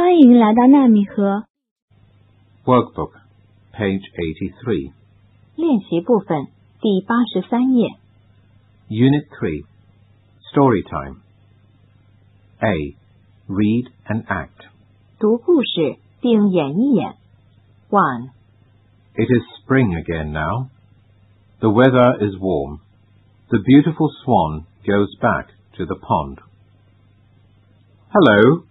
欢迎来到纳米河 Workbook, page 83. 练习部分第八十三页。 Unit 3. Story time. A. Read and act. 读故事并演一演。One, It is spring again now. The weather is warm. The beautiful swan goes back to the pond. Hello.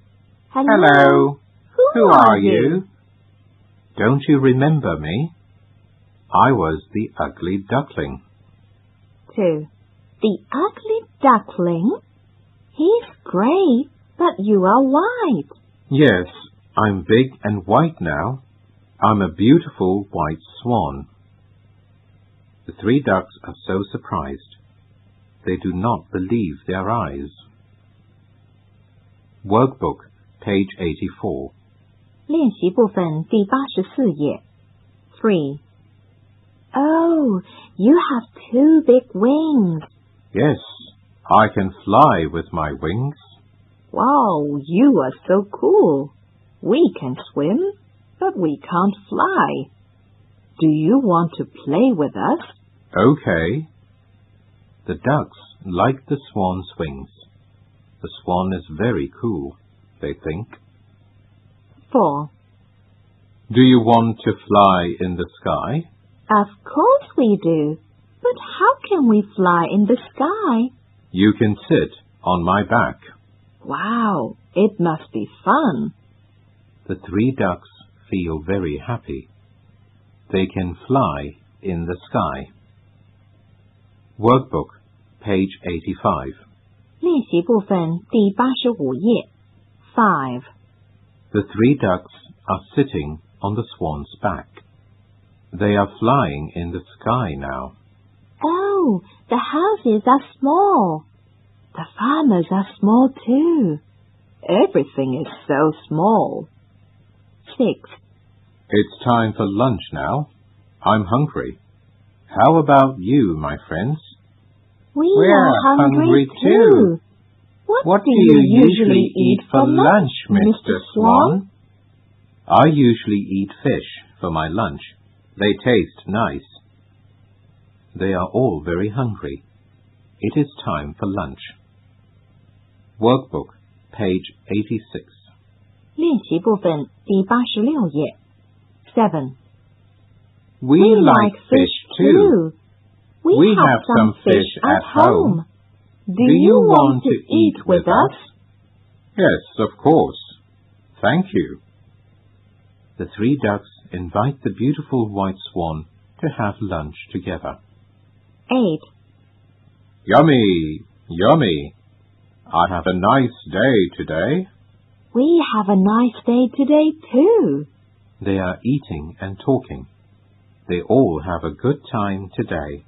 Hello. Who, Who are you? Don't you remember me? I was the ugly duckling. Two, the ugly duckling. He's gray, but you are white. Yes, I'm big and white now. I'm a beautiful white swan. The three ducks are so surprised. They do not believe their eyes. Workbook, page 84. 练习部分第八十四页。Three. Oh, you have two big wings. Yes, I can fly with my wings. Wow, you are so cool. We can swim, but we can't fly. Do you want to play with us? Okay. The ducks like the swan's wings. The swan is very cool, they think. Four. Do you want to fly in the sky? Of course we do. But how can we fly in the sky? You can sit on my back. Wow, it must be fun. The three ducks feel very happy. They can fly in the sky. Workbook, page 85. 练习部分第八十五页。 Five. The three ducks are sitting on the swan's back. They are flying in the sky now. Oh, the houses are small. The farmers are small too. Everything is so small. Six. It's time for lunch now. I'm hungry. How about you, my friends? We We're are hungry, hungry too. too. What, What do you usually eat for lunch, Mr. Swan? I usually eat fish for my lunch. They taste nice. They are all very hungry. It is time for lunch. Workbook, page 86. 练习部分第八十六页。Seven. We, like fish too. We, We have, have some some fish fish at at home. Do, you want to eat with us? Yes, of course. Thank you. The three ducks invite the beautiful white swan to have lunch together. Eight. Yummy, yummy. I have a nice day today. We have a nice day today too. They are eating and talking. They all have a good time today.